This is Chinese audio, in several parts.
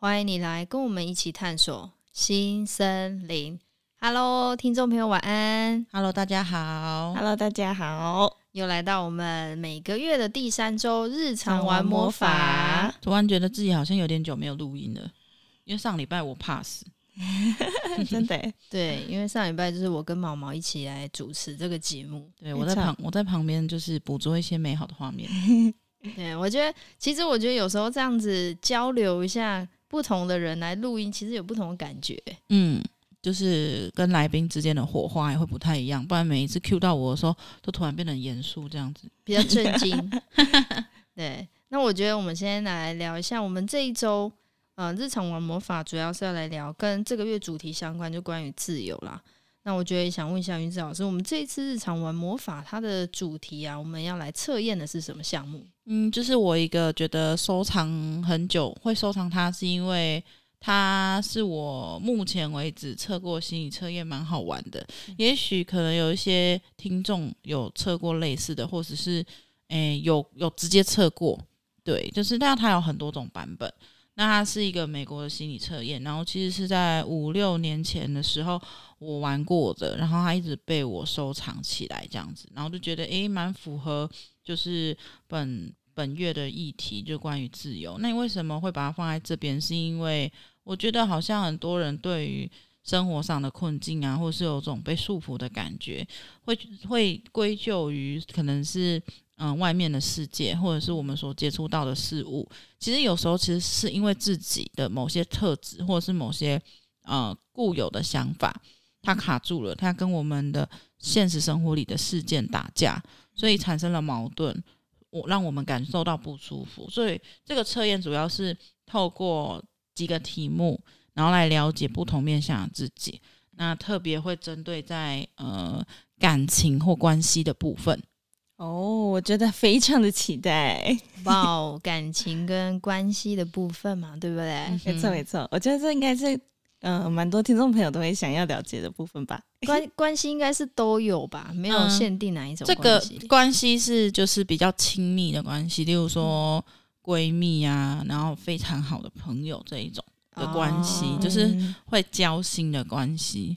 欢迎你来跟我们一起探索新森林。Hello，听众朋友，晚安。Hello，大家好。Hello，大家好。又来到我们每个月的第三周，日常玩魔法。突然觉得自己好像有点久没有录音了，因为上礼拜我怕死。真的 对，因为上礼拜就是我跟毛毛一起来主持这个节目，对，我在旁我在旁边就是捕捉一些美好的画面。对，我觉得其实我觉得有时候这样子交流一下，不同的人来录音，其实有不同的感觉。嗯，就是跟来宾之间的火花也会不太一样，不然每一次 cue 到我的时候，都突然变得严肃这样子，比较震惊。对，那我觉得我们先来聊一下我们这一周。嗯，日常玩魔法主要是要来聊跟这个月主题相关，就关于自由啦。那我觉得想问一下云子老师，我们这一次日常玩魔法它的主题啊，我们要来测验的是什么项目？嗯，就是我一个觉得收藏很久，会收藏它，是因为它是我目前为止测过心理测验蛮好玩的。嗯、也许可能有一些听众有测过类似的，或者是诶、欸、有有直接测过，对，就是但它有很多种版本。那它是一个美国的心理测验，然后其实是在五六年前的时候我玩过的，然后它一直被我收藏起来这样子，然后就觉得诶蛮符合就是本本月的议题，就关于自由。那你为什么会把它放在这边？是因为我觉得好像很多人对于生活上的困境啊，或是有种被束缚的感觉，会会归咎于可能是。嗯，外面的世界，或者是我们所接触到的事物，其实有时候其实是因为自己的某些特质，或者是某些呃固有的想法，它卡住了，它跟我们的现实生活里的事件打架，所以产生了矛盾，我让我们感受到不舒服。所以这个测验主要是透过几个题目，然后来了解不同面向的自己。那特别会针对在呃感情或关系的部分。哦，我觉得非常的期待。哇，感情跟关系的部分嘛，对不对？没错，没错。我觉得这应该是，嗯、呃，蛮多听众朋友都会想要了解的部分吧。关关系应该是都有吧，没有限定哪一种。这个关系是就是比较亲密的关系，例如说闺蜜啊，然后非常好的朋友这一种的关系，哦、就是会交心的关系。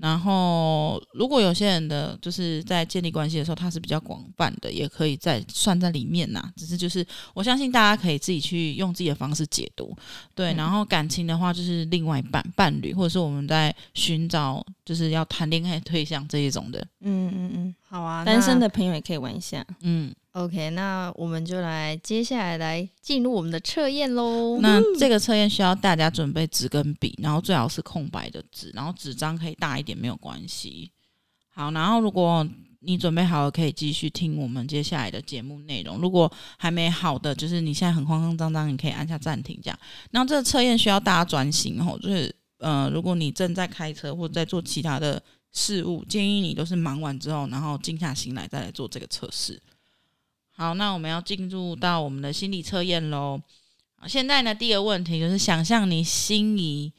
然后，如果有些人的就是在建立关系的时候，他是比较广泛的，也可以在算在里面呐。只是就是，我相信大家可以自己去用自己的方式解读。对，然后感情的话，就是另外一半伴侣，或者是我们在寻找就是要谈恋爱对象这一种的。嗯嗯嗯，好啊，单身的朋友也可以玩一下。嗯。OK，那我们就来接下来来进入我们的测验喽。那这个测验需要大家准备纸跟笔，然后最好是空白的纸，然后纸张可以大一点没有关系。好，然后如果你准备好了，可以继续听我们接下来的节目内容。如果还没好的，就是你现在很慌慌张张，你可以按下暂停这样。然后这个测验需要大家专心哦，就是呃，如果你正在开车或者在做其他的事物，建议你都是忙完之后，然后静下心来再来做这个测试。好，那我们要进入到我们的心理测验喽。现在呢，第一个问题就是想象你心仪，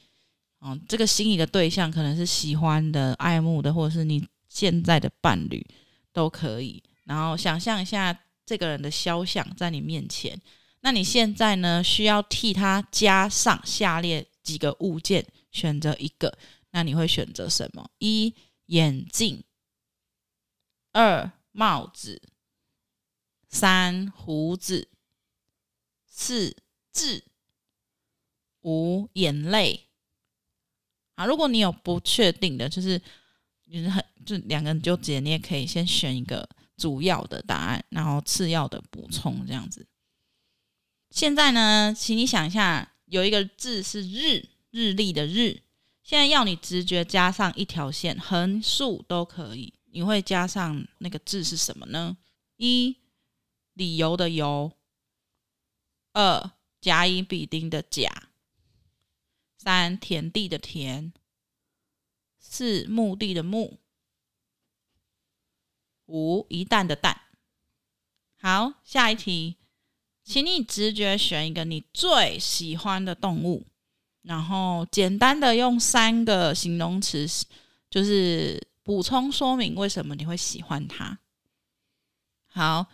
哦，这个心仪的对象可能是喜欢的、爱慕的，或者是你现在的伴侣都可以。然后想象一下这个人的肖像在你面前，那你现在呢，需要替他加上下列几个物件，选择一个，那你会选择什么？一、眼镜，二、帽子。三、胡子，四、痣，五、眼泪。啊，如果你有不确定的，就是就是很就两个人纠结，你也可以先选一个主要的答案，然后次要的补充这样子。现在呢，请你想一下，有一个字是日，日历的日。现在要你直觉加上一条线，横竖都可以。你会加上那个字是什么呢？一。理由的由，二甲乙丙丁的甲，三田地的田，四墓地的墓，五一旦的旦。好，下一题，请你直觉选一个你最喜欢的动物，然后简单的用三个形容词，就是补充说明为什么你会喜欢它。好，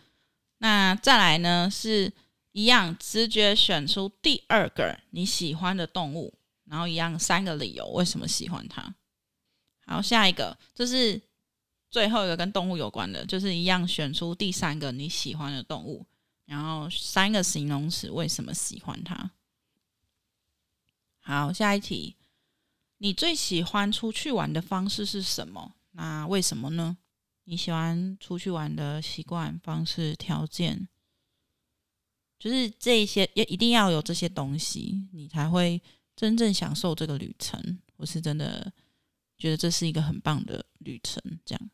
那再来呢是一样，直觉选出第二个你喜欢的动物。然后一样三个理由为什么喜欢它。好，下一个这是最后一个跟动物有关的，就是一样选出第三个你喜欢的动物，然后三个形容词为什么喜欢它。好，下一题，你最喜欢出去玩的方式是什么？那为什么呢？你喜欢出去玩的习惯、方式、条件，就是这些也一定要有这些东西，你才会。真正享受这个旅程，我是真的觉得这是一个很棒的旅程。这样，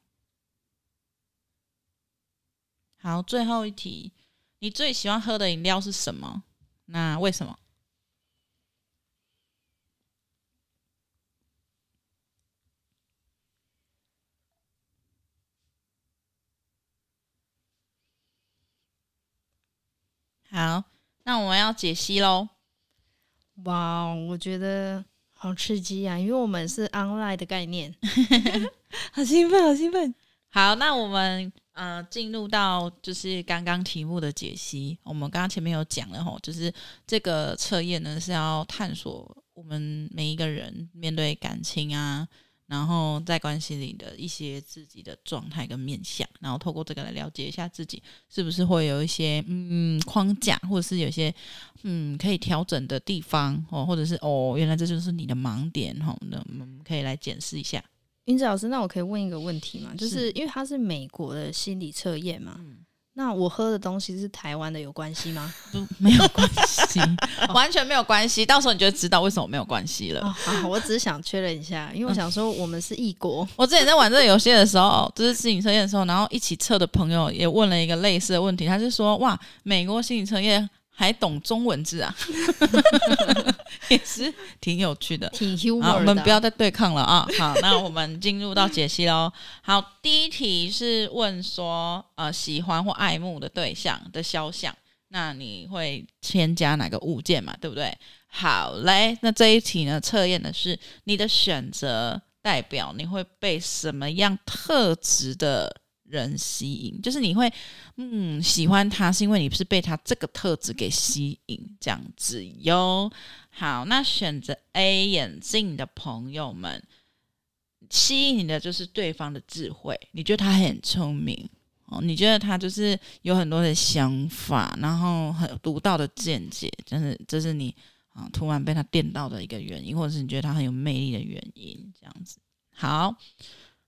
好，最后一题，你最喜欢喝的饮料是什么？那为什么？好，那我们要解析喽。哇，wow, 我觉得好刺激啊！因为我们是 online 的概念，好兴奋，好兴奋。好，那我们呃进入到就是刚刚题目的解析。我们刚刚前面有讲了吼，就是这个测验呢是要探索我们每一个人面对感情啊。然后在关系里的一些自己的状态跟面相，然后透过这个来了解一下自己是不是会有一些嗯框架，或者是有些嗯可以调整的地方哦，或者是哦原来这就是你的盲点哈，那我们可以来检视一下。芸子老师，那我可以问一个问题吗？就是因为它是美国的心理测验嘛。嗯那我喝的东西是台湾的，有关系吗？不，没有关系，完全没有关系。到时候你就知道为什么没有关系了。哦，好，我只是想确认一下，因为我想说我们是异国。我之前在玩这个游戏的时候，就是自行测验的时候，然后一起测的朋友也问了一个类似的问题，他就说：“哇，美国心理测验。”还懂中文字啊，也是挺有趣的。挺 humor 的。好，我们不要再对抗了啊！好，那我们进入到解析喽。好，第一题是问说，呃，喜欢或爱慕的对象的肖像，那你会添加哪个物件嘛？对不对？好嘞，那这一题呢，测验的是你的选择代表你会被什么样特质的人吸引，就是你会嗯喜欢他，是因为你不是被他这个特质给吸引这样子哟。好，那选择 A 眼镜的朋友们，吸引你的就是对方的智慧，你觉得他很聪明哦，你觉得他就是有很多的想法，然后很独到的见解，就是这是你啊突然被他电到的一个原因，或者是你觉得他很有魅力的原因，这样子。好。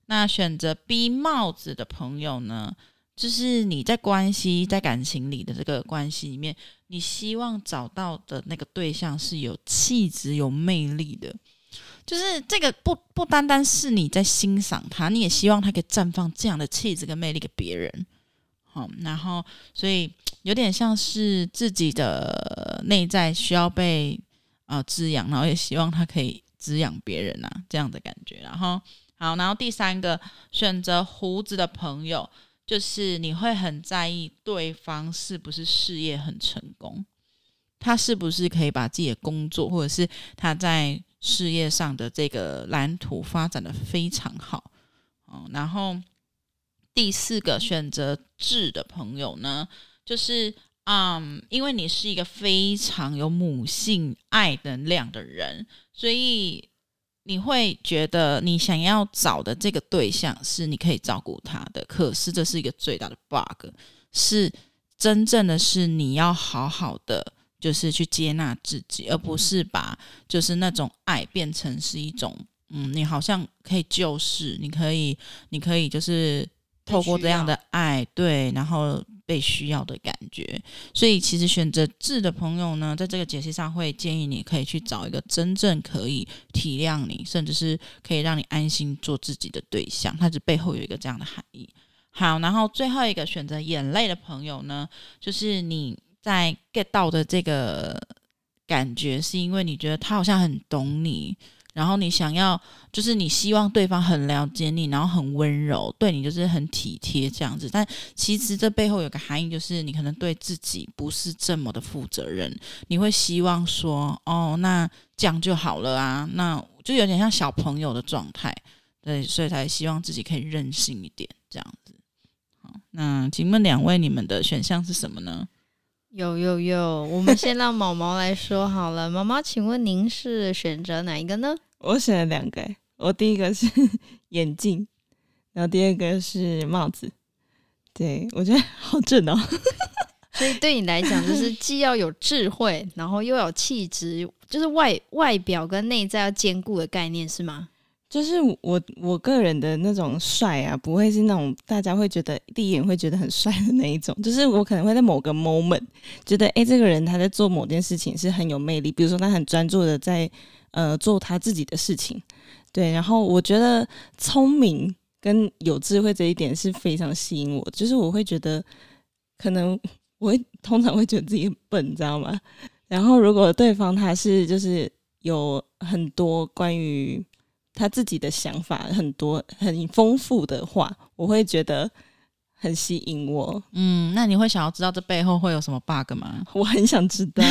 那选择 B 帽子的朋友呢，就是你在关系、在感情里的这个关系里面，你希望找到的那个对象是有气质、有魅力的。就是这个不不单单是你在欣赏他，你也希望他可以绽放这样的气质跟魅力给别人。好，然后所以有点像是自己的内在需要被啊、滋养，然后也希望他可以滋养别人啊，这样的感觉，然后。好，然后第三个选择胡子的朋友，就是你会很在意对方是不是事业很成功，他是不是可以把自己的工作或者是他在事业上的这个蓝图发展得非常好。哦，然后第四个选择智的朋友呢，就是嗯，因为你是一个非常有母性爱能量的人，所以。你会觉得你想要找的这个对象是你可以照顾他的，可是这是一个最大的 bug，是真正的是你要好好的就是去接纳自己，而不是把就是那种爱变成是一种嗯，你好像可以救世，你可以你可以就是透过这样的爱对，然后。被需要的感觉，所以其实选择智的朋友呢，在这个解析上会建议你可以去找一个真正可以体谅你，甚至是可以让你安心做自己的对象，它这背后有一个这样的含义。好，然后最后一个选择眼泪的朋友呢，就是你在 get 到的这个感觉，是因为你觉得他好像很懂你。然后你想要，就是你希望对方很了解你，然后很温柔，对你就是很体贴这样子。但其实这背后有个含义，就是你可能对自己不是这么的负责任。你会希望说，哦，那这样就好了啊，那就有点像小朋友的状态，对，所以才希望自己可以任性一点这样子。好，那请问两位，你们的选项是什么呢？有有有，我们先让毛毛来说好了。毛毛，请问您是选择哪一个呢？我选了两个，我第一个是 眼镜，然后第二个是帽子。对，我觉得好正哦。所以对你来讲，就是既要有智慧，然后又有气质，就是外外表跟内在要兼顾的概念，是吗？就是我我个人的那种帅啊，不会是那种大家会觉得第一眼会觉得很帅的那一种。就是我可能会在某个 moment 觉得，哎，这个人他在做某件事情是很有魅力，比如说他很专注的在呃做他自己的事情，对。然后我觉得聪明跟有智慧这一点是非常吸引我，就是我会觉得可能我会通常会觉得自己笨，你知道吗？然后如果对方他是就是有很多关于他自己的想法很多很丰富的话，我会觉得很吸引我。嗯，那你会想要知道这背后会有什么 bug 吗？我很想知道。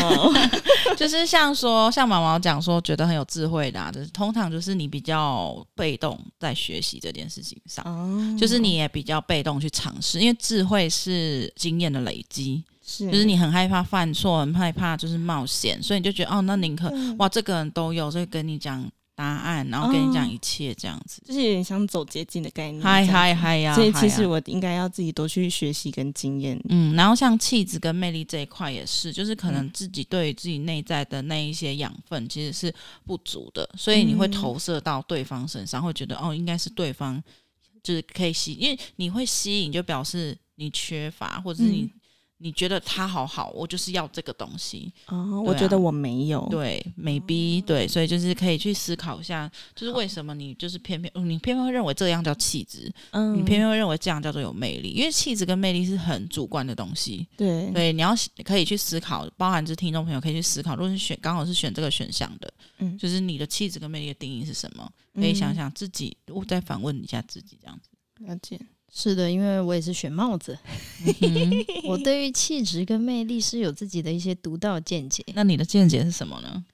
就是像说，像毛毛讲说，觉得很有智慧的，啊，就是通常就是你比较被动在学习这件事情上，哦，就是你也比较被动去尝试，因为智慧是经验的累积，是，就是你很害怕犯错，很害怕就是冒险，所以你就觉得哦，那宁可哇，这个人都有，所以跟你讲。答案，然后跟你讲一切这样子，哦，就是有点像走捷径的概念。嗨嗨嗨呀！所以其实我应该要自己多去学习跟经验。嗯，然后像气质跟魅力这一块也是，就是可能自己对于自己内在的那一些养分其实是不足的，所以你会投射到对方身上，会觉得哦，应该是对方就是可以吸，因为你会吸引，就表示你缺乏，或者是你。嗯你觉得他好好，我就是要这个东西。哦，啊、我觉得我没有。对，maybe、哦、对，所以就是可以去思考一下，就是为什么你就是偏偏你偏偏会认为这样叫气质，嗯，你偏偏会认为这样叫做有魅力，因为气质跟魅力是很主观的东西。对，对，你要可以去思考，包含是听众朋友可以去思考，如果是选刚好是选这个选项的，嗯，就是你的气质跟魅力的定义是什么？可以想想自己，我再反问一下自己，这样子。了解。是的，因为我也是选帽子，嗯、我对于气质跟魅力是有自己的一些独到见解。那你的见解是什么呢？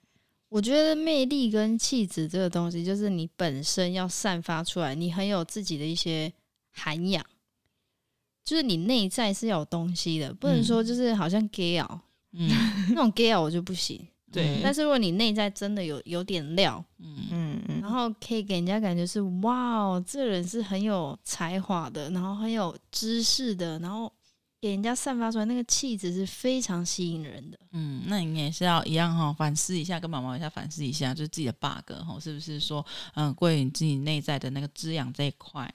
我觉得魅力跟气质这个东西，就是你本身要散发出来，你很有自己的一些涵养，就是你内在是要有东西的，不能说就是好像 gay 哦，嗯，那种 gay 哦我就不行。对，但是如果你内在真的有有点料，嗯嗯，然后可以给人家感觉是哇哦，这人是很有才华的，然后很有知识的，然后给人家散发出来那个气质是非常吸引人的。嗯，那你也是要一样哈、哦，反思一下，跟毛毛一下反思一下，就是自己的 bug 哈，是不是说嗯，关于你自己内在的那个滋养这一块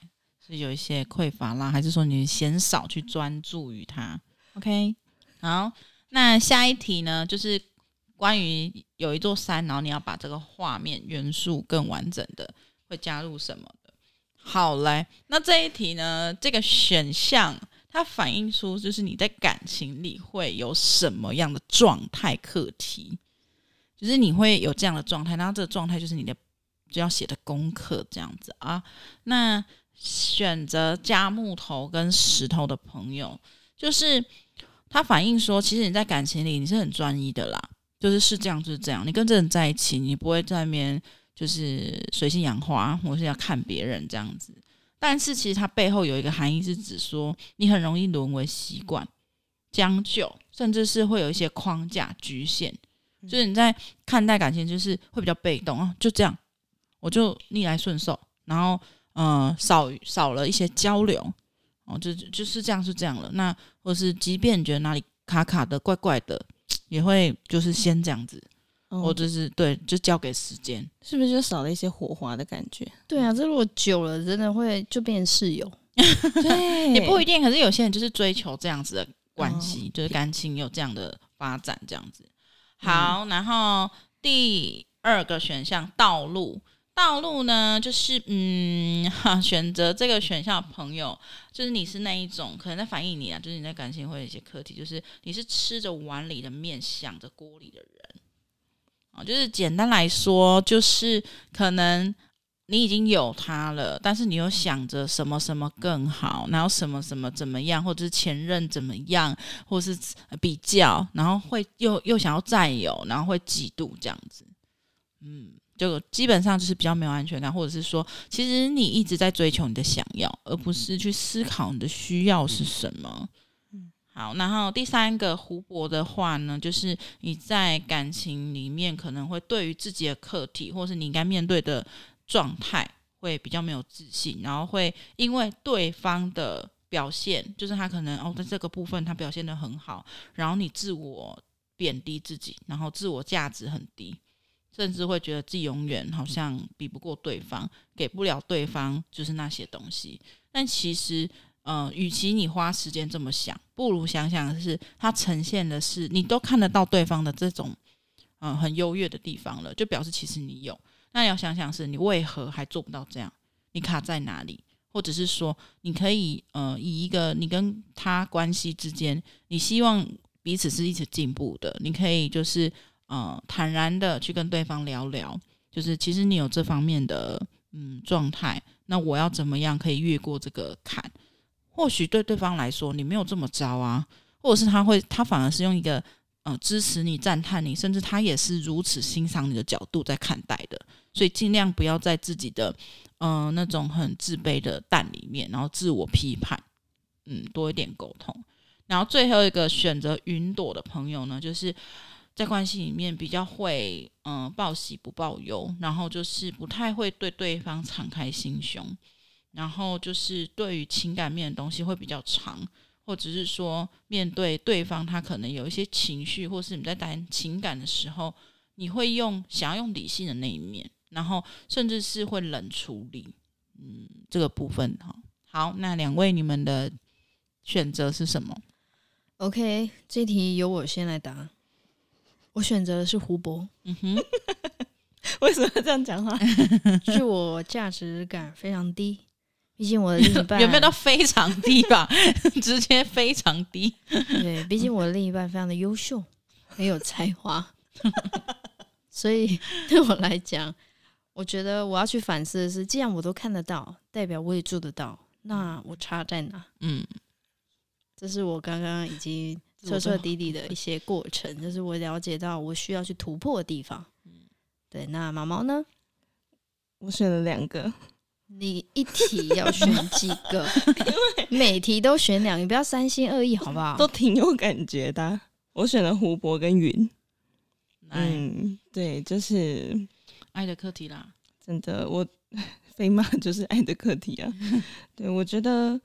是有一些匮乏啦，还是说你嫌少去专注于它？OK，好，那下一题呢，就是。关于有一座山，然后你要把这个画面元素更完整的，会加入什么的？好，来，那这一题呢？这个选项它反映出就是你在感情里会有什么样的状态课题，就是你会有这样的状态，然后这个状态就是你的就要写的功课这样子啊。那选择加木头跟石头的朋友，就是它反映说，其实你在感情里你是很专一的啦。就是是这样，就是这样。你跟这人在一起，你不会在那边就是随性养花，或是要看别人这样子。但是其实它背后有一个含义，是指说你很容易沦为习惯、将就，甚至是会有一些框架局限。就是你在看待感情，就是会比较被动啊，就这样，我就逆来顺受，然后嗯、呃，少少了一些交流哦，就就是这样，是这样了。那或是即便你觉得哪里卡卡的、怪怪的。也会就是先这样子，嗯、或者是对，就交给时间，是不是就少了一些火花的感觉？对啊，这如果久了，真的会就变室友。对，也不一定。可是有些人就是追求这样子的关系，哦、就是感情有这样的发展，这样子。好，嗯、然后第二个选项道路。道路呢，就是嗯，哈，选择这个选项朋友，就是你是那一种，可能在反映你啊，就是你在感情会有一些课题，就是你是吃着碗里的面，想着锅里的人，啊，就是简单来说，就是可能你已经有他了，但是你又想着什么什么更好，然后什么什么怎么样，或者是前任怎么样，或是比较，然后会又又想要占有，然后会嫉妒这样子，嗯。就基本上就是比较没有安全感，或者是说，其实你一直在追求你的想要，而不是去思考你的需要是什么。嗯，好，然后第三个湖泊的话呢，就是你在感情里面可能会对于自己的课题，或是你应该面对的状态，会比较没有自信，然后会因为对方的表现，就是他可能哦在这个部分他表现的很好，然后你自我贬低自己，然后自我价值很低。甚至会觉得自己永远好像比不过对方，给不了对方就是那些东西。但其实，呃，与其你花时间这么想，不如想想的是，它呈现的是你都看得到对方的这种，嗯、很优越的地方了，就表示其实你有。那你要想想是你为何还做不到这样？你卡在哪里？或者是说，你可以呃，以一个你跟他关系之间，你希望彼此是一起进步的，你可以就是。呃，坦然的去跟对方聊聊，就是其实你有这方面的嗯状态，那我要怎么样可以越过这个坎？或许对对方来说你没有这么糟啊，或者是他会他反而是用一个呃支持你、赞叹你，甚至他也是如此欣赏你的角度在看待的。所以尽量不要在自己的嗯、那种很自卑的蛋里面，然后自我批判，嗯，多一点沟通。然后最后一个选择云朵的朋友呢，就是。在关系里面比较会，嗯、报喜不报忧，然后就是不太会对对方敞开心胸，然后就是对于情感面的东西会比较长，或者是说面对对方他可能有一些情绪，或是你在谈情感的时候，你会用想要用理性的那一面，然后甚至是会冷处理，嗯，这个部分哈。好，那两位你们的选择是什么？OK，这题由我先来答。我选择的是湖泊。嗯哼，为什么这样讲话？是我价值感非常低，毕竟我的另一半有没有到非常低吧？直接非常低。对，毕竟我的另一半非常的优秀，很有才华，所以对我来讲，我觉得我要去反思的是，既然我都看得到，代表我也做得到，那我差在哪？嗯，这是我刚刚已经。彻彻底底的 一些过程，就是我了解到我需要去突破的地方。对，那毛毛呢？我选了两个。你一题要选几个？每题都选两个，你不要三心二意，好不好？都挺有感觉的。我选了湖泊跟云。嗯，对，就是爱的课题啦。真的，我飞马就是爱的课题啊。对，我觉得。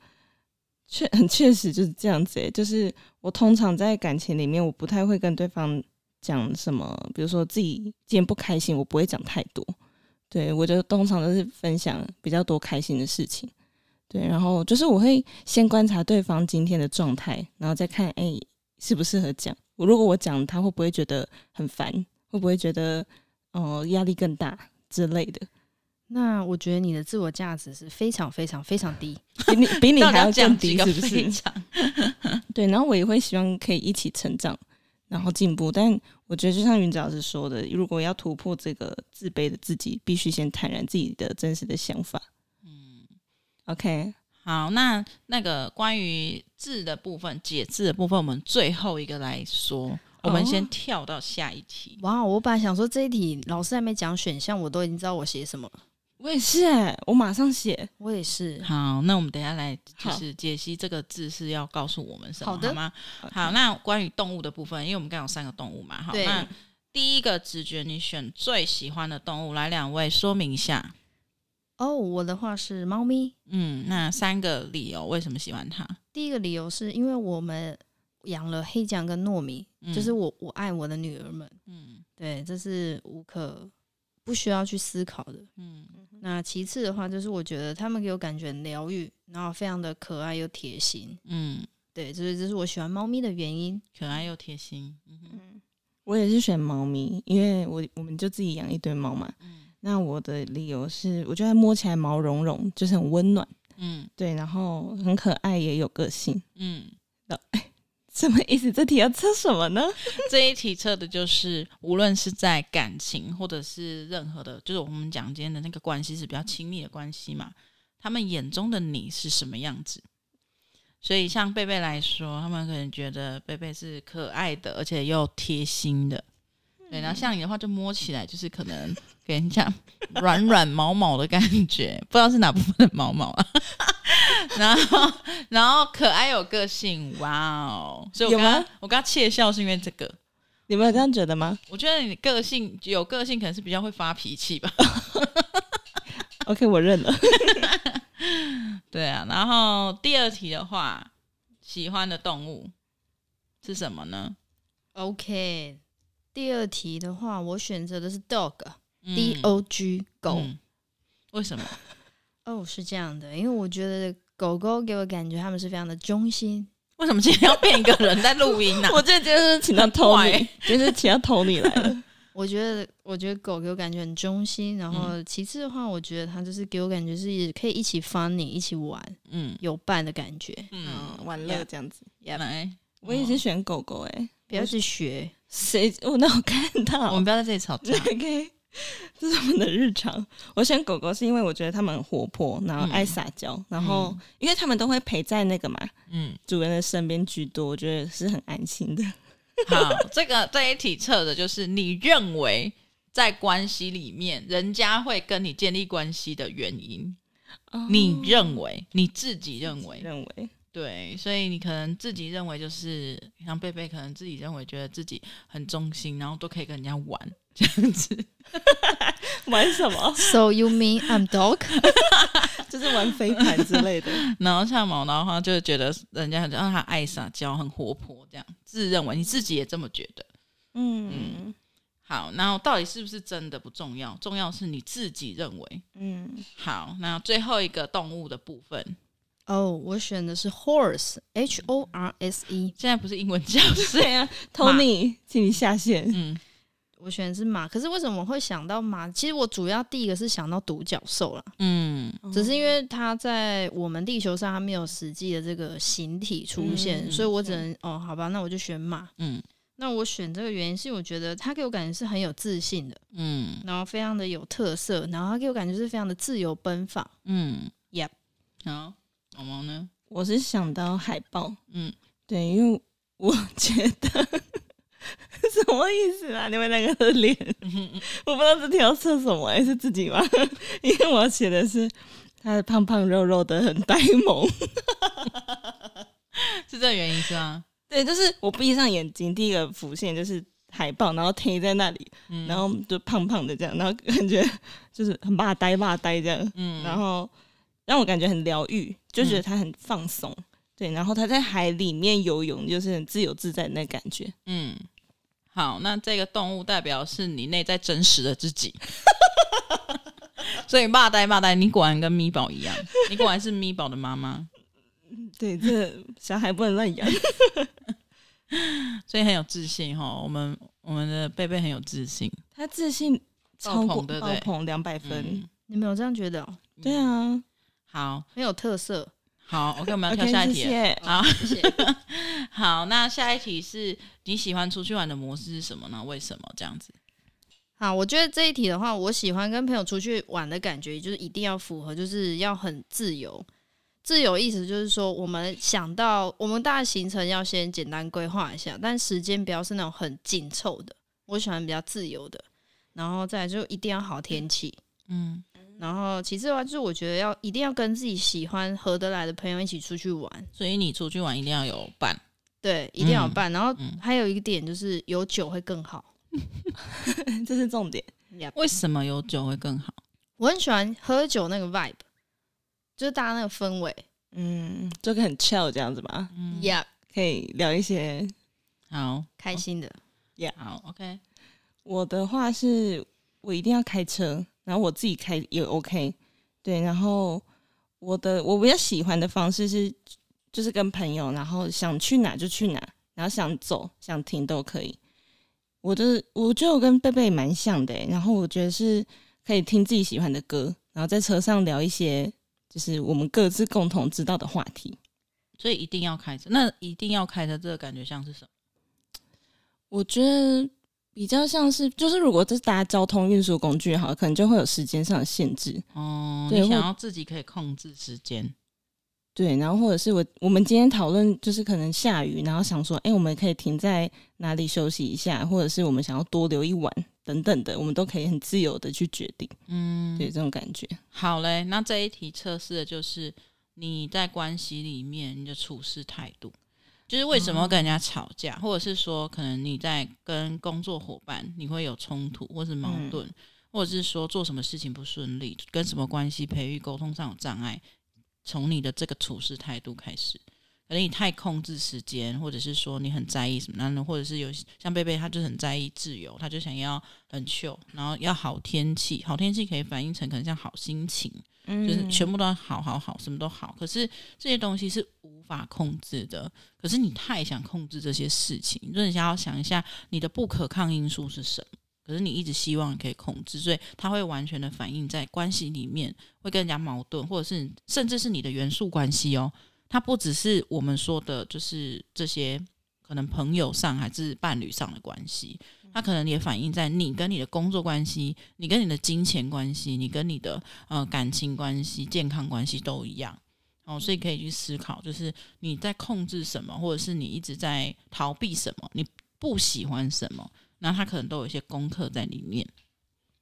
确很 确实就是这样子，就是我通常在感情里面，我不太会跟对方讲什么，比如说自己今天不开心，我不会讲太多。对，我就通常都是分享比较多开心的事情。对，然后就是我会先观察对方今天的状态，然后再看哎适不适合讲。我如果我讲，他会不会觉得很烦？会不会觉得哦压力更大之类的？那我觉得你的自我价值是非常非常非常低，比你比你还要更低，是不是？对，然后我也会希望可以一起成长，然后进步。但我觉得就像云子老师说的，如果要突破这个自卑的自己，必须先坦然自己的真实的想法。嗯，OK，好，那那个关于字的部分，解字的部分，我们最后一个来说。我们先跳到下一题。哇，我本来想说这一题老师还没讲选项，我都已经知道我写什么了。我也是哎，我马上写。我也是。好，那我们等一下来就是解析这个字是要告诉我们什么，好，吗？好，那关于动物的部分，因为我们刚刚有三个动物嘛，好，那第一个直觉你选最喜欢的动物，来两位说明一下。哦，我的话是猫咪。嗯，那三个理由为什么喜欢它？第一个理由是因为我们养了黑酱跟糯米，嗯、就是我我爱我的女儿们。嗯，对，这是无可。不需要去思考的，嗯，那其次的话，就是我觉得他们给我感觉很疗愈，然后非常的可爱又贴心，嗯，对，所以这是我喜欢猫咪的原因，可爱又贴心，嗯哼，我也是选猫咪，因为我我们就自己养一堆猫嘛，嗯，那我的理由是，我觉得摸起来毛茸茸，就是很温暖，嗯，对，然后很可爱，也有个性，嗯，什么意思？这题要测什么呢？这一题测的就是，无论是在感情或者是任何的，就是我们讲今天的那个关系是比较亲密的关系嘛，他们眼中的你是什么样子？所以像贝贝来说，他们可能觉得贝贝是可爱的，而且又贴心的。对，然后像你的话，就摸起来就是可能给人家软软毛毛的感觉，不知道是哪部分的毛毛啊。然后，然后可爱有个性，哇哦！所以我刚刚我刚刚窃笑是因为这个，你们有这样觉得吗？我觉得你个性有个性，可能是比较会发脾气吧。OK，我认了。对啊，然后第二题的话，喜欢的动物是什么呢？OK。第二题的话，我选择的是 dog，D O G 狗。嗯，为什么？哦，是这样的，因为我觉得狗狗给我感觉他们是非常的忠心。为什么今天要变一个人在录音呢？啊？我这就是请到 Tony，就是请到 Tony 来了。我觉得，我觉得狗给我感觉很忠心。然后其次的话，我觉得它就是给我感觉是可以一起 funny，一起玩，嗯，有伴的感觉，嗯，玩乐这样子。原来我也是选狗狗哎，不要去学。谁？我那我看到，我们不要在这里吵架。OK，这是我们的日常。我选狗狗是因为我觉得它们很活泼，然后爱撒娇，嗯、然后因为他们都会陪在那个嘛，嗯，主人的身边居多，我觉得是很安心的。好，这个这一题测的就是你认为在关系里面，人家会跟你建立关系的原因。哦、你认为你自己认为认为。对，所以你可能自己认为就是像贝贝，可能自己认为觉得自己很忠心，然后都可以跟人家玩这样子。玩什么？So you mean I'm dog？就是玩飞盘之类的。然后像毛的话，就是觉得人家让他爱撒娇，很活泼，这样自认为你自己也这么觉得。嗯嗯。好，然后到底是不是真的不重要？重要是你自己认为。嗯。好，那最后一个动物的部分。哦，oh, 我选的是 horse，H O R S E。现在不是英文教室 啊，Tony，请你下线。嗯，我选的是马，可是为什么我会想到马？其实我主要第一个是想到独角兽啦。嗯，只是因为它在我们地球上它没有实际的这个形体出现，嗯、所以我只能哦，好吧，那我就选马。嗯，那我选这个原因是我觉得它给我感觉是很有自信的，嗯，然后非常的有特色，然后它给我感觉是非常的自由奔放。嗯，Yep，好。毛毛呢？我是想到海豹，嗯，对，因为我觉得 什么意思啊？你们两个的脸，我不知道这条测什么，还是自己吗？因为我写的是他胖胖肉肉的，很呆萌，是这个原因是吗？对，就是我闭上眼睛，第一个浮现就是海豹，然后贴在那里，嗯、然后就胖胖的这样，然后感觉就是很霸呆霸呆这样，嗯，然后。让我感觉很疗愈，就觉得他很放松，嗯、对。然后他在海里面游泳，就是很自由自在的那感觉。嗯，好，那这个动物代表是你内在真实的自己。所以骂呆骂呆，你果然跟咪宝一样，你果然是咪宝的妈妈。对，这小孩不能乱养。所以很有自信哈，我们我们的贝贝很有自信，他自信超过对爆棚两百分。嗯、你没有这样觉得、哦？对啊。好，很有特色。好，OK，我们 要跳下一题。好，谢谢。好，那下一题是你喜欢出去玩的模式是什么呢？为什么这样子？好，我觉得这一题的话，我喜欢跟朋友出去玩的感觉，就是一定要符合，就是要很自由。自由意思就是说，我们想到我们大的行程要先简单规划一下，但时间不要是那种很紧凑的。我喜欢比较自由的，然后再来就一定要好天气。嗯。然后其次的话，就是我觉得要一定要跟自己喜欢合得来的朋友一起出去玩。所以你出去玩一定要有伴，对，一定要有伴。嗯、然后还有一个点就是有酒会更好，这是重点。Yep 为什么有酒会更好？我很喜欢喝酒那个 vibe，就是大家那个氛围，嗯，就可以很 chill 这样子吧。嗯，Yep，可以聊一些好开心的。Yeah，好，OK。我的话是我一定要开车。然后我自己开也 OK，对。然后我的我比较喜欢的方式是，就是跟朋友，然后想去哪就去哪，然后想走想停都可以。我的我觉得我跟贝贝蛮像的，然后我觉得是可以听自己喜欢的歌，然后在车上聊一些就是我们各自共同知道的话题。所以一定要开车。那一定要开车，这个感觉像是什么？我觉得比较像是，就是如果这是搭交通运输工具好，可能就会有时间上的限制。哦，对，你想要自己可以控制时间。对，然后或者是我我们今天讨论，就是可能下雨，然后想说，哎，我们可以停在哪里休息一下，或者是我们想要多留一晚等等的，我们都可以很自由的去决定。嗯，对，这种感觉。好嘞，那这一题测试的就是你在关系里面你的处事态度，就是为什么跟人家吵架，嗯、或者是说可能你在跟工作伙伴你会有冲突或是矛盾，嗯、或者是说做什么事情不顺利，跟什么关系培育沟通上有障碍。从你的这个处事态度开始，可能你太控制时间，或者是说你很在意什么呢？或者是有像贝贝，他就很在意自由，他就想要很 chill，然后要好天气，好天气可以反映成可能像好心情，嗯、就是全部都好好好，什么都好。可是这些东西是无法控制的。可是你太想控制这些事情，就是你想要想一下，你的不可抗因素是什么？可是你一直希望你可以控制，所以它会完全的反映在关系里面，会跟人家矛盾，或者是甚至是你的元素关系哦。它不只是我们说的，就是这些可能朋友上还是伴侣上的关系，它可能也反映在你跟你的工作关系，你跟你的金钱关系，你跟你的呃感情关系、健康关系都一样哦。所以可以去思考，就是你在控制什么，或者是你一直在逃避什么，你不喜欢什么。那它可能都有一些功课在里面。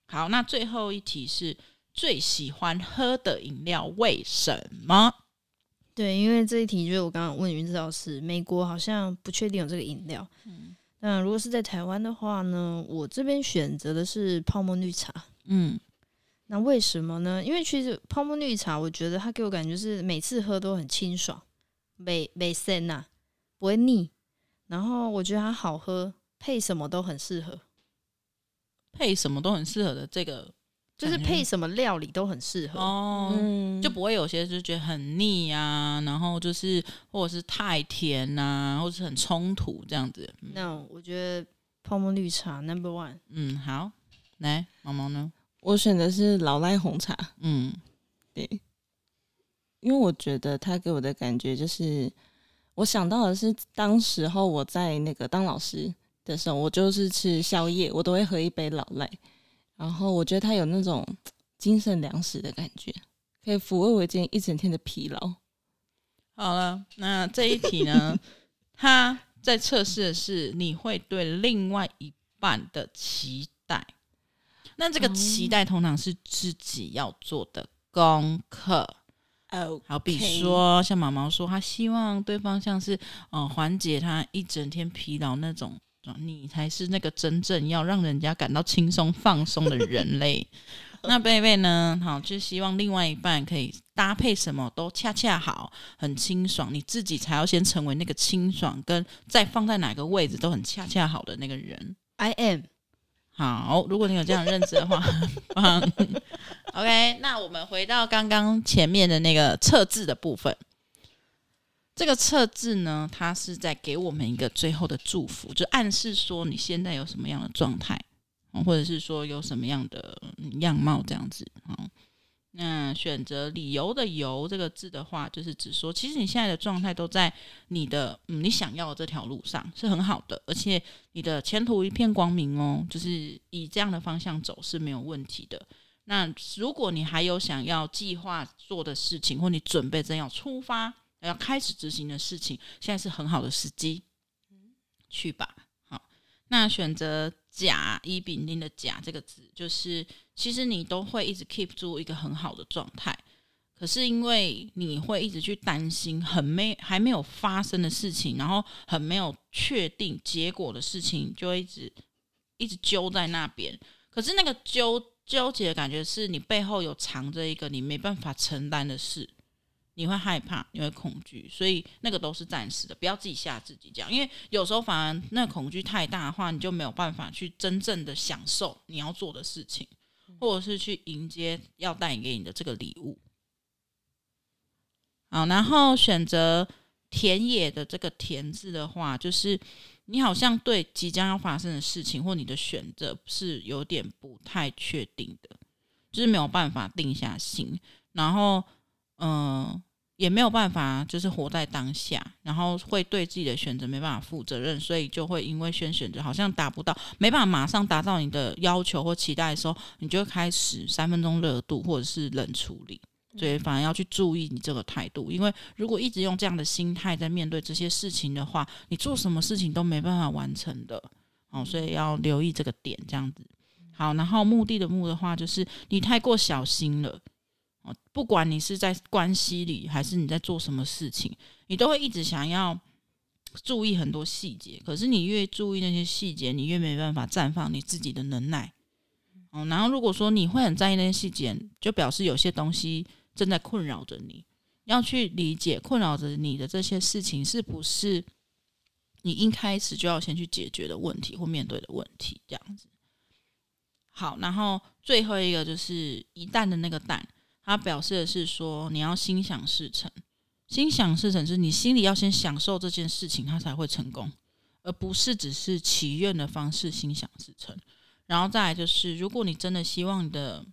好，那最后一题是最喜欢喝的饮料，为什么？对，因为这一题就是我刚刚问云子老师，美国好像不确定有这个饮料。嗯，那如果是在台湾的话呢，我这边选择的是泡沫绿茶。嗯，那为什么呢？因为其实泡沫绿茶，我觉得它给我感觉是每次喝都很清爽，没没酸呐，不会腻，然后我觉得它好喝。配什么都很适合，配什么都很适合的这个，就是配什么料理都很适合哦，嗯、就不会有些就觉得很腻啊，然后就是或者是太甜啊，或者是很冲突这样子。那、no, 我觉得泡沫绿茶 Number One。嗯，好，来毛毛呢？我选的是老赖红茶。嗯，对，因为我觉得它给我的感觉就是，我想到的是当时候我在那个当老师。的时候，我就是吃宵夜，我都会喝一杯老赖，然后我觉得它有那种精神粮食的感觉，可以抚慰我今天一整天的疲劳。好了，那这一题呢，他在测试的是你会对另外一半的期待，那这个期待通常是自己要做的功课。哦，好比说像毛毛说，他希望对方像是嗯缓解他一整天疲劳那种。你才是那个真正要让人家感到轻松放松的人类。那贝贝呢？好，就希望另外一半可以搭配什么都恰恰好，很清爽。你自己才要先成为那个清爽，跟再放在哪个位置都很恰恰好的那个人。I am。好，如果你有这样认知的话，很棒。OK，那我们回到刚刚前面的那个测字的部分。这个测字呢，它是在给我们一个最后的祝福，就暗示说你现在有什么样的状态，或者是说有什么样的样貌这样子。啊那选择理由的“由”这个字的话，就是指说，其实你现在的状态都在你的嗯你想要的这条路上是很好的，而且你的前途一片光明哦，就是以这样的方向走是没有问题的。那如果你还有想要计划做的事情，或你准备正要出发。要开始执行的事情，现在是很好的时机，去吧。好，那选择甲乙丙丁的甲这个字，就是其实你都会一直 keep 住一个很好的状态，可是因为你会一直去担心很没还没有发生的事情，然后很没有确定结果的事情，就一直一直揪在那边。可是那个纠纠结的感觉，是你背后有藏着一个你没办法承担的事。你会害怕，你会恐惧，所以那个都是暂时的，不要自己吓自己这样。因为有时候反而那恐惧太大的话，你就没有办法去真正的享受你要做的事情，或者是去迎接要带给你的这个礼物。好，然后选择田野的这个田字的话，就是你好像对即将要发生的事情或你的选择是有点不太确定的，就是没有办法定下心，然后嗯。也没有办法，就是活在当下，然后会对自己的选择没办法负责任，所以就会因为先选择好像达不到，没办法马上达到你的要求或期待的时候，你就开始三分钟热度或者是冷处理，所以反而要去注意你这个态度，因为如果一直用这样的心态在面对这些事情的话，你做什么事情都没办法完成的，哦，所以要留意这个点，这样子。好，然后目的的目的话，就是你太过小心了。不管你是在关系里，还是你在做什么事情，你都会一直想要注意很多细节。可是你越注意那些细节，你越没办法绽放你自己的能耐。哦，然后如果说你会很在意那些细节，就表示有些东西正在困扰着你。要去理解困扰着你的这些事情，是不是你一开始就要先去解决的问题或面对的问题？这样子。好，然后最后一个就是一旦的那个旦。他表示的是说，你要心想事成，心想事成是你心里要先享受这件事情，它才会成功，而不是只是祈愿的方式心想事成。然后再来就是，如果你真的希望你的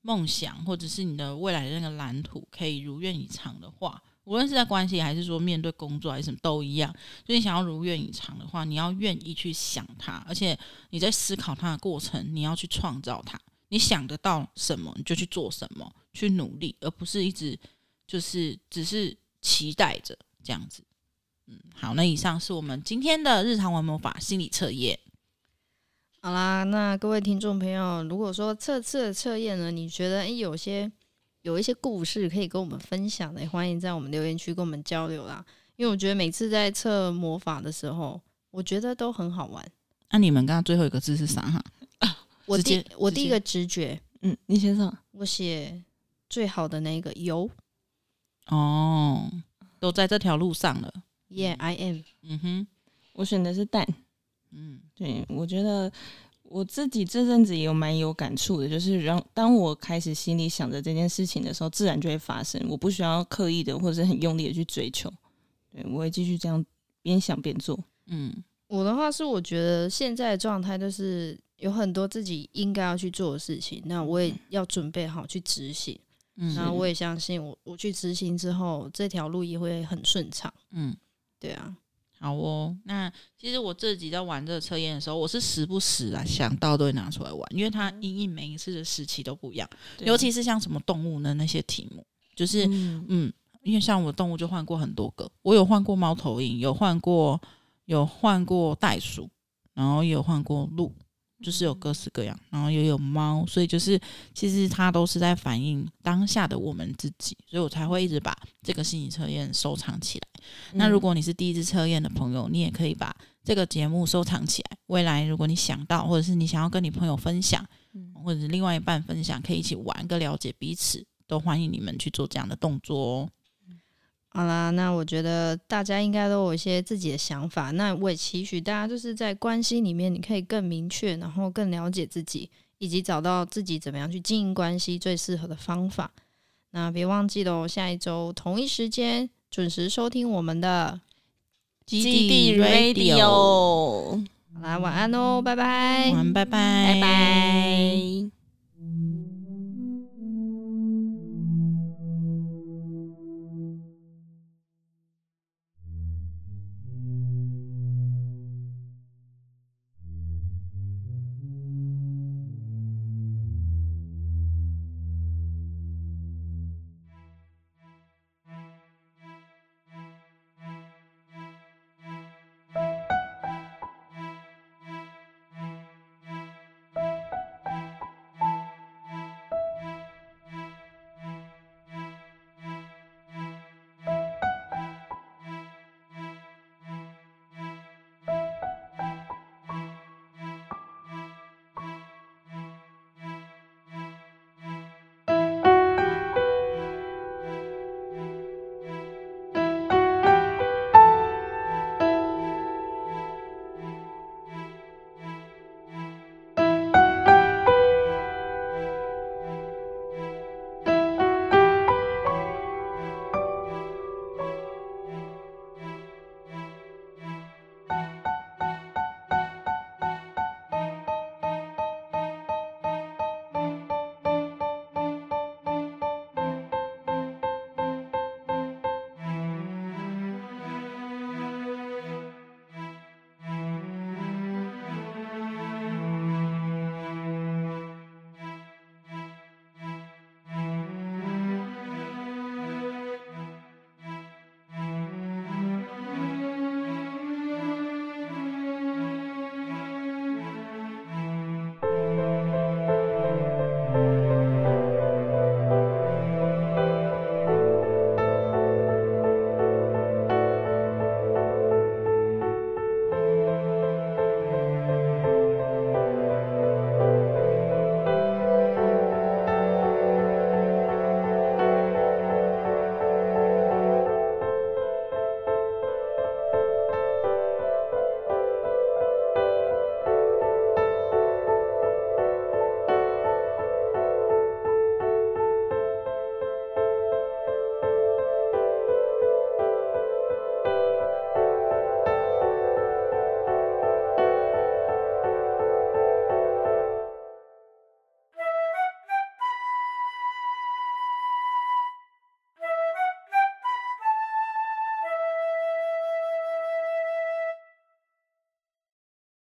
梦想或者是你的未来的那个蓝图可以如愿以偿的话，无论是在关系还是说面对工作还是什么都一样，所以你想要如愿以偿的话，你要愿意去想它，而且你在思考它的过程，你要去创造它。你想得到什么，你就去做什么，去努力，而不是一直就是只是期待着这样子。嗯，好，那以上是我们今天的日常玩魔法心理测验。好啦，那各位听众朋友，如果说这次的测验呢，你觉得诶有些有一些故事可以跟我们分享的，欢迎在我们留言区跟我们交流啦。因为我觉得每次在测魔法的时候，我觉得都很好玩。那、啊、你们刚刚最后一个字是啥哈？我第我第一个直觉，嗯，你先上。我写最好的那个油哦，都在这条路上了。Yeah，I am。嗯哼，我选的是蛋。嗯，对，我觉得我自己这阵子也有蛮有感触的，就是让当我开始心里想着这件事情的时候，自然就会发生，我不需要刻意的或者是很用力的去追求。对，我会继续这样边想边做。嗯，我的话是我觉得现在的状态就是。有很多自己应该要去做的事情，那我也要准备好去执行。嗯，然后我也相信我，我去执行之后，这条路也会很顺畅。嗯，对啊，好哦。那其实我自己在玩这个测验的时候，我是时不时啊想到都会拿出来玩，因为它因应每一次的时期都不一样。尤其是像什么动物的那些题目，就是嗯，嗯，因为像我动物就换过很多个，我有换过猫头鹰，有换过有换过袋鼠，然后也有换过鹿。就是有各式各样，然后也有猫，所以就是其实它都是在反映当下的我们自己，所以我才会一直把这个心理测验收藏起来。嗯。那如果你是第一次测验的朋友，你也可以把这个节目收藏起来。未来如果你想到，或者是你想要跟你朋友分享，或者是另外一半分享，可以一起玩个了解彼此，都欢迎你们去做这样的动作哦。好啦，那我觉得大家应该都有一些自己的想法。那我也期许大家就是在关系里面，你可以更明确，然后更了解自己，以及找到自己怎么样去经营关系最适合的方法。那别忘记了哦，下一周同一时间准时收听我们的基地 Radio。好啦，晚安哦，拜拜，晚安，拜拜，拜拜。